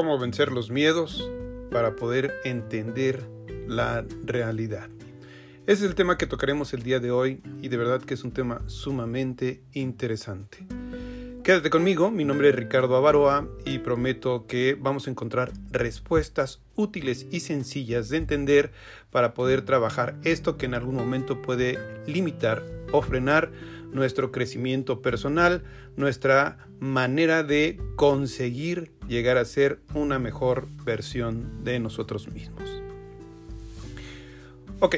cómo vencer los miedos para poder entender la realidad. Ese es el tema que tocaremos el día de hoy y de verdad que es un tema sumamente interesante. Quédate conmigo, mi nombre es Ricardo Avaroa y prometo que vamos a encontrar respuestas útiles y sencillas de entender para poder trabajar esto que en algún momento puede limitar o frenar nuestro crecimiento personal, nuestra manera de conseguir llegar a ser una mejor versión de nosotros mismos. Ok,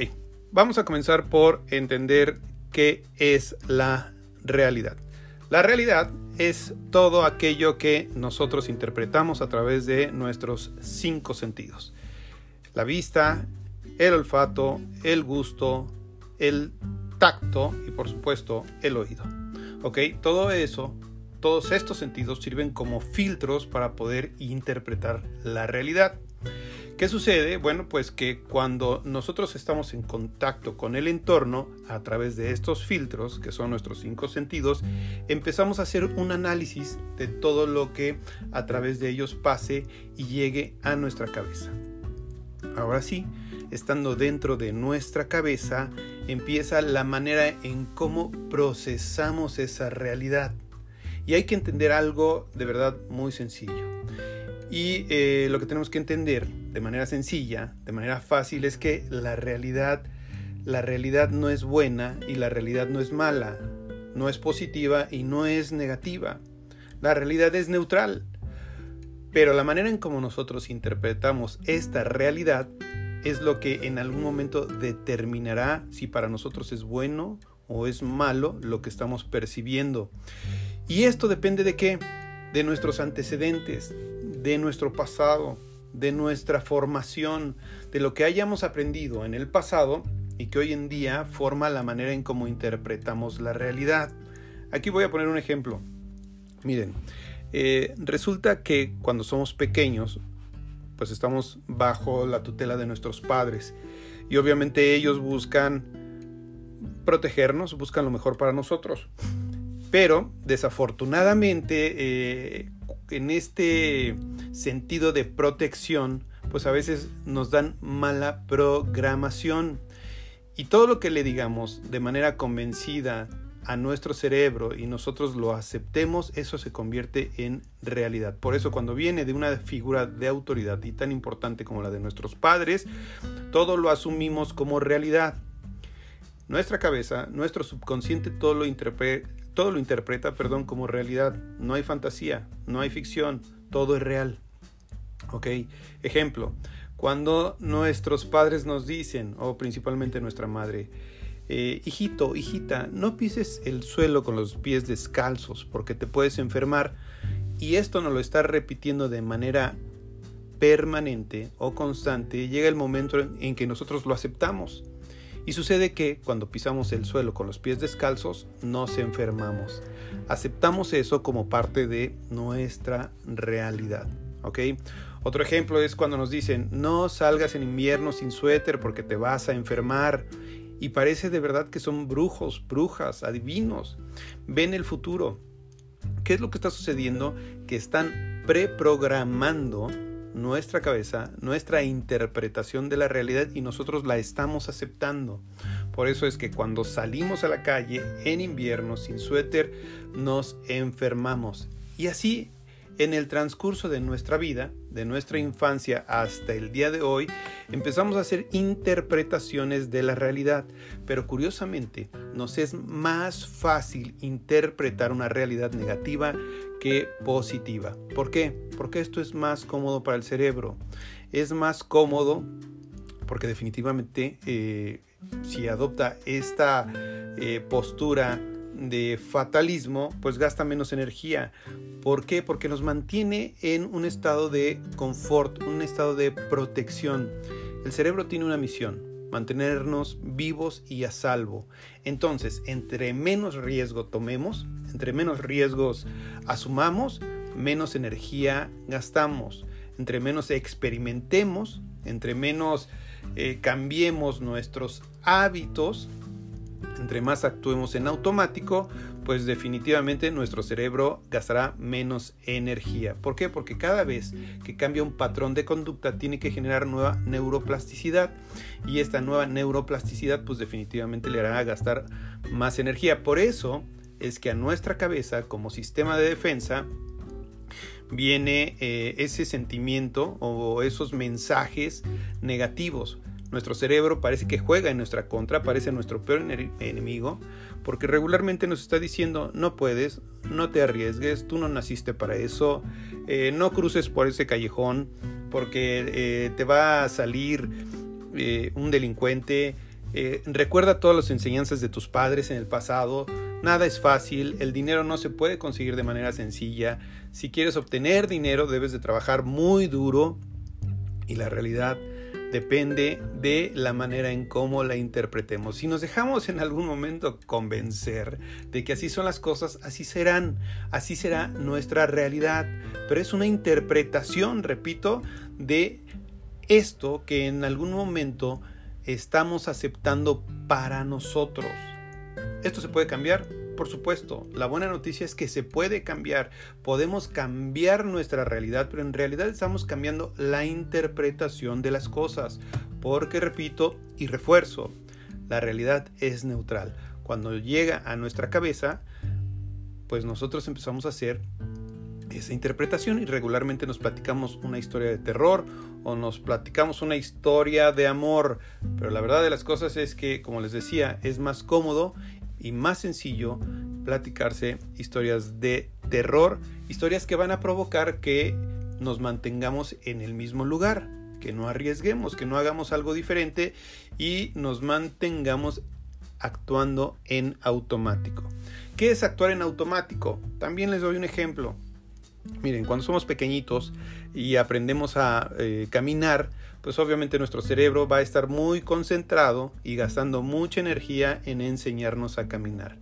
vamos a comenzar por entender qué es la realidad. La realidad es todo aquello que nosotros interpretamos a través de nuestros cinco sentidos. La vista, el olfato, el gusto, el tacto y por supuesto el oído. ¿Ok? Todo eso, todos estos sentidos sirven como filtros para poder interpretar la realidad. ¿Qué sucede? Bueno, pues que cuando nosotros estamos en contacto con el entorno a través de estos filtros, que son nuestros cinco sentidos, empezamos a hacer un análisis de todo lo que a través de ellos pase y llegue a nuestra cabeza. Ahora sí, estando dentro de nuestra cabeza, empieza la manera en cómo procesamos esa realidad. Y hay que entender algo de verdad muy sencillo. Y eh, lo que tenemos que entender de manera sencilla, de manera fácil, es que la realidad, la realidad no es buena y la realidad no es mala, no es positiva y no es negativa. La realidad es neutral. Pero la manera en cómo nosotros interpretamos esta realidad es lo que en algún momento determinará si para nosotros es bueno o es malo lo que estamos percibiendo. Y esto depende de qué? De nuestros antecedentes, de nuestro pasado, de nuestra formación, de lo que hayamos aprendido en el pasado y que hoy en día forma la manera en cómo interpretamos la realidad. Aquí voy a poner un ejemplo. Miren, eh, resulta que cuando somos pequeños pues estamos bajo la tutela de nuestros padres. Y obviamente ellos buscan protegernos, buscan lo mejor para nosotros. Pero desafortunadamente eh, en este sentido de protección, pues a veces nos dan mala programación. Y todo lo que le digamos de manera convencida, a nuestro cerebro y nosotros lo aceptemos, eso se convierte en realidad. Por eso cuando viene de una figura de autoridad y tan importante como la de nuestros padres, todo lo asumimos como realidad. Nuestra cabeza, nuestro subconsciente todo lo, interpreta, todo lo interpreta perdón, como realidad. No hay fantasía, no hay ficción, todo es real. ¿Ok? Ejemplo, cuando nuestros padres nos dicen, o principalmente nuestra madre, eh, hijito, hijita, no pises el suelo con los pies descalzos porque te puedes enfermar. Y esto nos lo está repitiendo de manera permanente o constante. Llega el momento en que nosotros lo aceptamos. Y sucede que cuando pisamos el suelo con los pies descalzos, nos enfermamos. Aceptamos eso como parte de nuestra realidad. ¿Ok? Otro ejemplo es cuando nos dicen, no salgas en invierno sin suéter porque te vas a enfermar y parece de verdad que son brujos, brujas, adivinos. Ven el futuro. ¿Qué es lo que está sucediendo? Que están preprogramando nuestra cabeza, nuestra interpretación de la realidad y nosotros la estamos aceptando. Por eso es que cuando salimos a la calle en invierno sin suéter nos enfermamos. Y así en el transcurso de nuestra vida, de nuestra infancia hasta el día de hoy, empezamos a hacer interpretaciones de la realidad, pero curiosamente nos es más fácil interpretar una realidad negativa que positiva. ¿Por qué? Porque esto es más cómodo para el cerebro. Es más cómodo porque definitivamente eh, si adopta esta eh, postura de fatalismo, pues gasta menos energía. ¿Por qué? Porque nos mantiene en un estado de confort, un estado de protección. El cerebro tiene una misión, mantenernos vivos y a salvo. Entonces, entre menos riesgo tomemos, entre menos riesgos asumamos, menos energía gastamos. Entre menos experimentemos, entre menos eh, cambiemos nuestros hábitos, entre más actuemos en automático, pues definitivamente nuestro cerebro gastará menos energía. ¿Por qué? Porque cada vez que cambia un patrón de conducta tiene que generar nueva neuroplasticidad y esta nueva neuroplasticidad pues definitivamente le hará gastar más energía. Por eso es que a nuestra cabeza como sistema de defensa viene eh, ese sentimiento o esos mensajes negativos nuestro cerebro parece que juega en nuestra contra, parece nuestro peor enemigo, porque regularmente nos está diciendo, no puedes, no te arriesgues, tú no naciste para eso, eh, no cruces por ese callejón, porque eh, te va a salir eh, un delincuente. recuerda todas las enseñanzas de tus padres en el pasado. Nada es fácil, el dinero no se puede conseguir de manera sencilla. Si quieres obtener dinero debes de trabajar muy duro y la realidad depende de la manera en cómo la interpretemos. Si nos dejamos en algún momento convencer de que así son las cosas, así serán, así será nuestra realidad. Pero es una interpretación, repito, de esto que en algún momento estamos aceptando para nosotros. ¿Esto se puede cambiar? Por supuesto, la buena noticia es que se puede cambiar. Podemos cambiar nuestra realidad, pero en realidad estamos cambiando la interpretación de las cosas. Porque, repito y refuerzo, la realidad es neutral. Cuando llega a nuestra cabeza, pues nosotros empezamos a hacer esa interpretación y regularmente nos platicamos una historia de terror o nos platicamos una historia de amor. Pero la verdad de las cosas es que, como les decía, es más cómodo y más sencillo platicarse historias de terror, historias que van a provocar que nos mantengamos en el mismo lugar, que no arriesguemos, que no hagamos algo diferente y nos mantengamos actuando en automático. ¿Qué es actuar en automático? También les doy un ejemplo. Miren, cuando somos pequeñitos y aprendemos a eh, caminar, pues obviamente nuestro cerebro va a estar muy concentrado y gastando mucha energía en enseñarnos a caminar.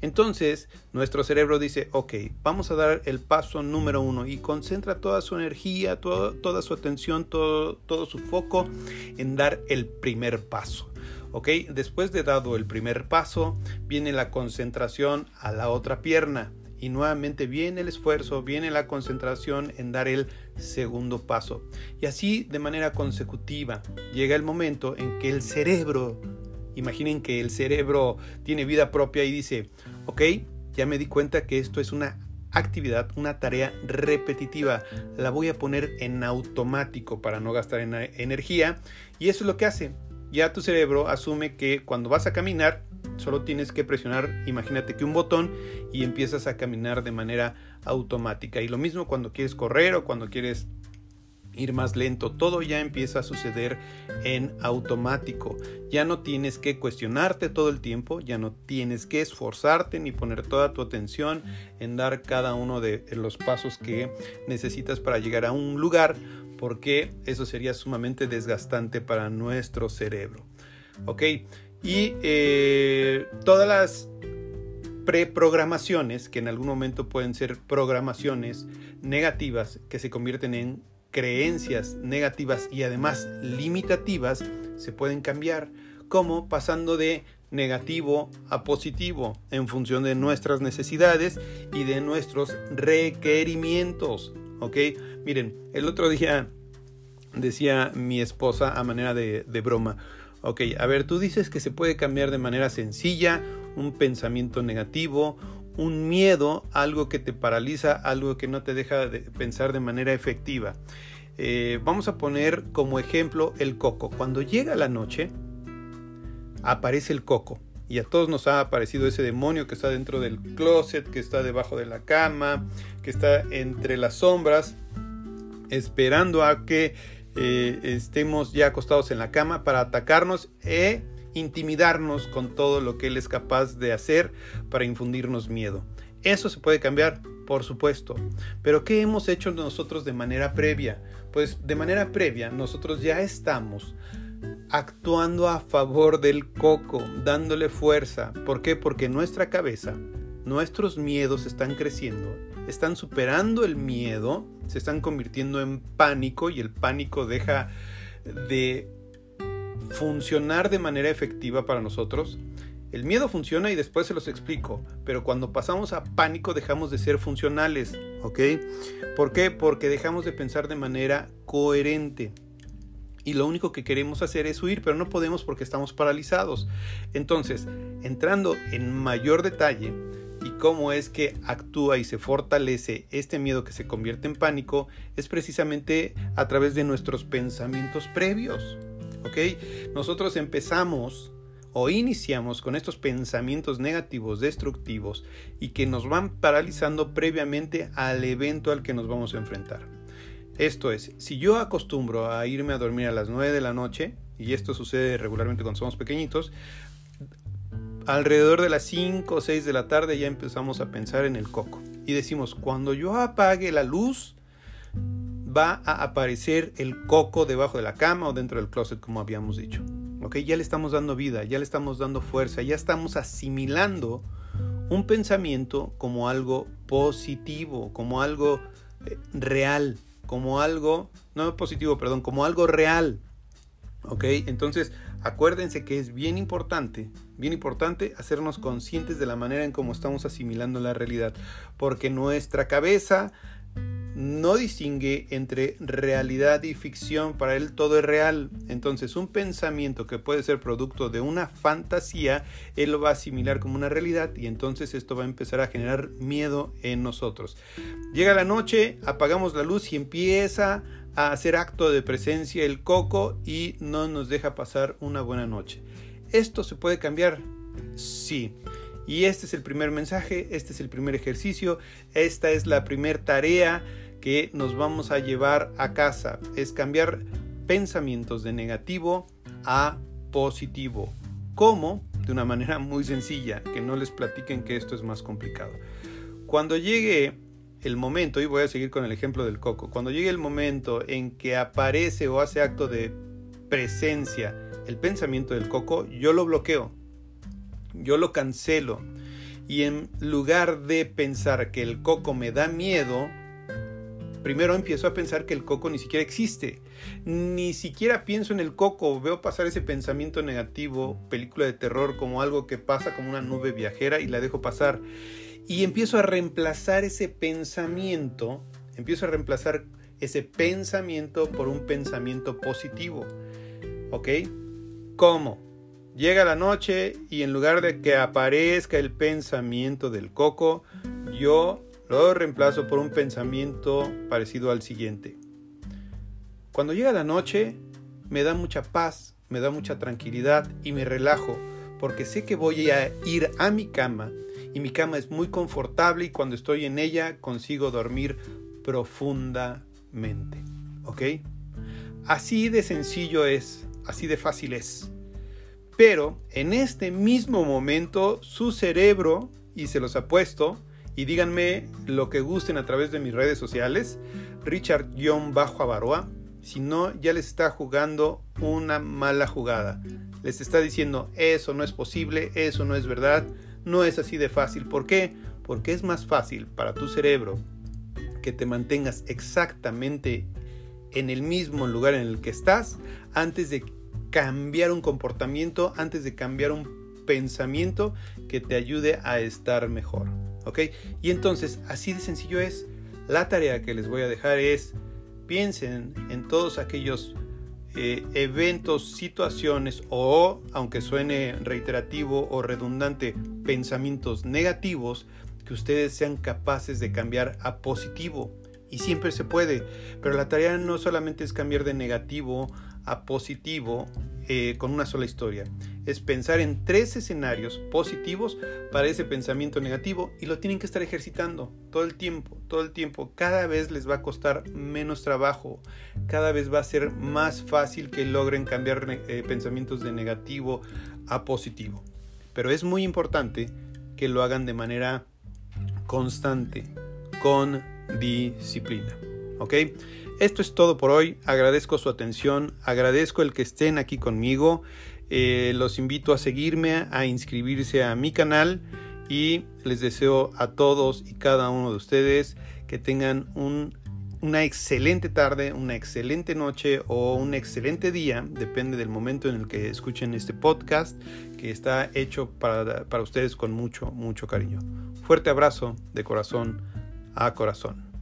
Entonces, nuestro cerebro dice, ok, vamos a dar el paso número uno y concentra toda su energía, toda su atención, todo, todo su foco en dar el primer paso. ¿ok? Después de dado el primer paso, viene la concentración a la otra pierna y nuevamente viene el esfuerzo, viene la concentración en dar el segundo paso. Y así de manera consecutiva llega el momento en que el cerebro, imaginen que el cerebro tiene vida propia y dice, ok, ya me di cuenta que esto es una actividad, una tarea repetitiva. La voy a poner en automático para no gastar energía. Y eso es lo que hace. Ya tu cerebro asume que cuando vas a caminar, Solo tienes que presionar, imagínate que un botón y empiezas a caminar de manera automática. Y lo mismo cuando quieres correr o cuando quieres ir más lento, todo ya empieza a suceder en automático. Ya no tienes que cuestionarte todo el tiempo, ya no tienes que esforzarte ni poner toda tu atención en dar cada uno de los pasos que necesitas para llegar a un lugar, porque eso sería sumamente desgastante para nuestro cerebro. Ok, y eh, todas las preprogramaciones, que en algún momento pueden ser programaciones negativas, que se convierten en creencias negativas y además limitativas, se pueden cambiar, como pasando de negativo a positivo en función de nuestras necesidades y de nuestros requerimientos. ¿Ok? Miren, el otro día decía mi esposa a manera de, de broma, Ok, a ver, tú dices que se puede cambiar de manera sencilla un pensamiento negativo, un miedo, algo que te paraliza, algo que no te deja de pensar de manera efectiva. Eh, vamos a poner como ejemplo el coco. Cuando llega la noche, aparece el coco. Y a todos nos ha aparecido ese demonio que está dentro del closet, que está debajo de la cama, que está entre las sombras, esperando a que eh, estemos ya acostados en la cama para atacarnos e intimidarnos con todo lo que Él es capaz de hacer para infundirnos miedo. Eso se puede cambiar, por supuesto. Pero ¿qué hemos hecho nosotros de manera previa? Pues de manera previa nosotros ya estamos actuando a favor del coco, dándole fuerza. ¿Por qué? Porque nuestra cabeza, nuestros miedos están creciendo están superando el miedo, se están convirtiendo en pánico y el pánico deja de funcionar de manera efectiva para nosotros. El miedo funciona y después se los explico, pero cuando pasamos a pánico dejamos de ser funcionales, ¿ok? ¿Por qué? Porque dejamos de pensar de manera coherente. Y lo único que queremos hacer es huir, pero no podemos porque estamos paralizados. Entonces, entrando en mayor detalle, y cómo es que actúa y se fortalece este miedo que se convierte en pánico es precisamente a través de nuestros pensamientos previos. ¿Ok? Nosotros empezamos o iniciamos con estos pensamientos negativos, destructivos y que nos van paralizando previamente al evento al que nos vamos a enfrentar. Esto es, si yo acostumbro a irme a dormir a las 9 de la noche, y esto sucede regularmente cuando somos pequeñitos, alrededor de las 5 o 6 de la tarde ya empezamos a pensar en el coco. Y decimos, cuando yo apague la luz, va a aparecer el coco debajo de la cama o dentro del closet, como habíamos dicho. ¿Ok? Ya le estamos dando vida, ya le estamos dando fuerza, ya estamos asimilando un pensamiento como algo positivo, como algo eh, real, como algo, no positivo, perdón, como algo real. ¿Ok? Entonces, acuérdense que es bien importante, bien importante hacernos conscientes de la manera en cómo estamos asimilando la realidad, porque nuestra cabeza no distingue entre realidad y ficción, para él todo es real. Entonces un pensamiento que puede ser producto de una fantasía, él lo va a asimilar como una realidad y entonces esto va a empezar a generar miedo en nosotros. Llega la noche, apagamos la luz y empieza a hacer acto de presencia el coco y no nos deja pasar una buena noche. ¿Esto se puede cambiar? Sí. Y este es el primer mensaje, este es el primer ejercicio, esta es la primera tarea que nos vamos a llevar a casa. Es cambiar pensamientos de negativo a positivo. ¿Cómo? De una manera muy sencilla, que no les platiquen que esto es más complicado. Cuando llegue el momento, y voy a seguir con el ejemplo del coco, cuando llegue el momento en que aparece o hace acto de presencia el pensamiento del coco, yo lo bloqueo, yo lo cancelo. Y en lugar de pensar que el coco me da miedo, primero empiezo a pensar que el coco ni siquiera existe. Ni siquiera pienso en el coco, veo pasar ese pensamiento negativo, película de terror, como algo que pasa como una nube viajera y la dejo pasar. Y empiezo a reemplazar ese pensamiento, empiezo a reemplazar ese pensamiento por un pensamiento positivo. ¿Ok? ¿Cómo? Llega la noche y en lugar de que aparezca el pensamiento del coco, yo lo reemplazo por un pensamiento parecido al siguiente. Cuando llega la noche, me da mucha paz, me da mucha tranquilidad y me relajo, porque sé que voy a ir a mi cama y mi cama es muy confortable y cuando estoy en ella consigo dormir profundamente. ¿Ok? Así de sencillo es, así de fácil es. Pero en este mismo momento su cerebro, y se los apuesto, y díganme lo que gusten a través de mis redes sociales, Richard-Avaroa, si no ya les está jugando una mala jugada. Les está diciendo, eso no es posible, eso no es verdad, no es así de fácil. ¿Por qué? Porque es más fácil para tu cerebro que te mantengas exactamente en el mismo lugar en el que estás antes de cambiar un comportamiento, antes de cambiar un pensamiento que te ayude a estar mejor. ¿Ok? Y entonces, así de sencillo es. La tarea que les voy a dejar es, piensen en todos aquellos eh, eventos, situaciones o, aunque suene reiterativo o redundante, pensamientos negativos que ustedes sean capaces de cambiar a positivo. Y siempre se puede, pero la tarea no solamente es cambiar de negativo a positivo eh, con una sola historia. Es pensar en tres escenarios positivos para ese pensamiento negativo y lo tienen que estar ejercitando todo el tiempo, todo el tiempo. Cada vez les va a costar menos trabajo, cada vez va a ser más fácil que logren cambiar eh, pensamientos de negativo a positivo. Pero es muy importante que lo hagan de manera constante, con disciplina. Esto es todo por hoy. Agradezco su atención, agradezco el que estén aquí conmigo. Eh, los invito a seguirme, a inscribirse a mi canal y les deseo a todos y cada uno de ustedes que tengan una excelente tarde, una excelente noche o un excelente día, depende del momento en el que escuchen este podcast, que está hecho para, para ustedes con mucho, mucho cariño. Fuerte abrazo de corazón a corazón.